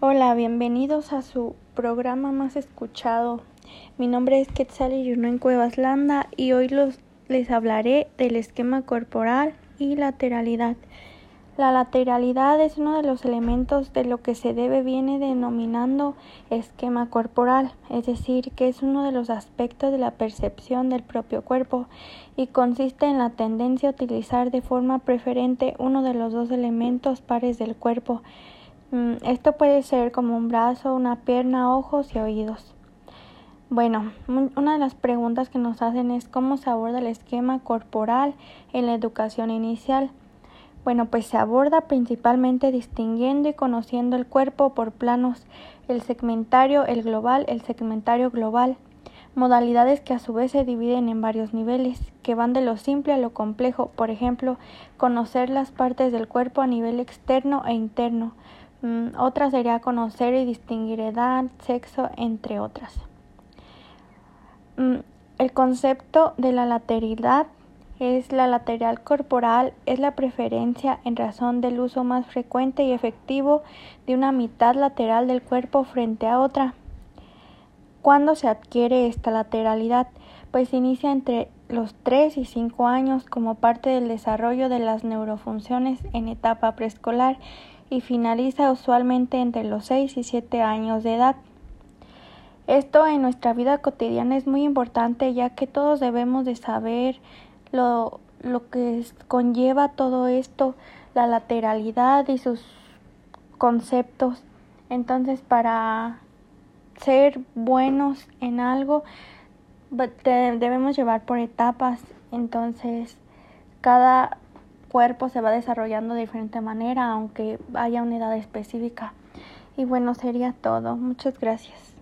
Hola, bienvenidos a su programa más escuchado. Mi nombre es Quetzal en Cuevas Landa y hoy los, les hablaré del esquema corporal y lateralidad. La lateralidad es uno de los elementos de lo que se debe viene denominando esquema corporal, es decir, que es uno de los aspectos de la percepción del propio cuerpo y consiste en la tendencia a utilizar de forma preferente uno de los dos elementos pares del cuerpo. Mm, esto puede ser como un brazo, una pierna, ojos y oídos. Bueno, una de las preguntas que nos hacen es cómo se aborda el esquema corporal en la educación inicial. Bueno, pues se aborda principalmente distinguiendo y conociendo el cuerpo por planos, el segmentario, el global, el segmentario global, modalidades que a su vez se dividen en varios niveles, que van de lo simple a lo complejo, por ejemplo, conocer las partes del cuerpo a nivel externo e interno. Mm, otra sería conocer y distinguir edad, sexo, entre otras. Mm, el concepto de la lateralidad es la lateral corporal, es la preferencia en razón del uso más frecuente y efectivo de una mitad lateral del cuerpo frente a otra. ¿Cuándo se adquiere esta lateralidad? Pues inicia entre los 3 y 5 años como parte del desarrollo de las neurofunciones en etapa preescolar y finaliza usualmente entre los 6 y 7 años de edad. Esto en nuestra vida cotidiana es muy importante ya que todos debemos de saber lo, lo que conlleva todo esto, la lateralidad y sus conceptos. Entonces, para ser buenos en algo, debemos llevar por etapas. Entonces, cada cuerpo se va desarrollando de diferente manera, aunque haya una edad específica. Y bueno, sería todo. Muchas gracias.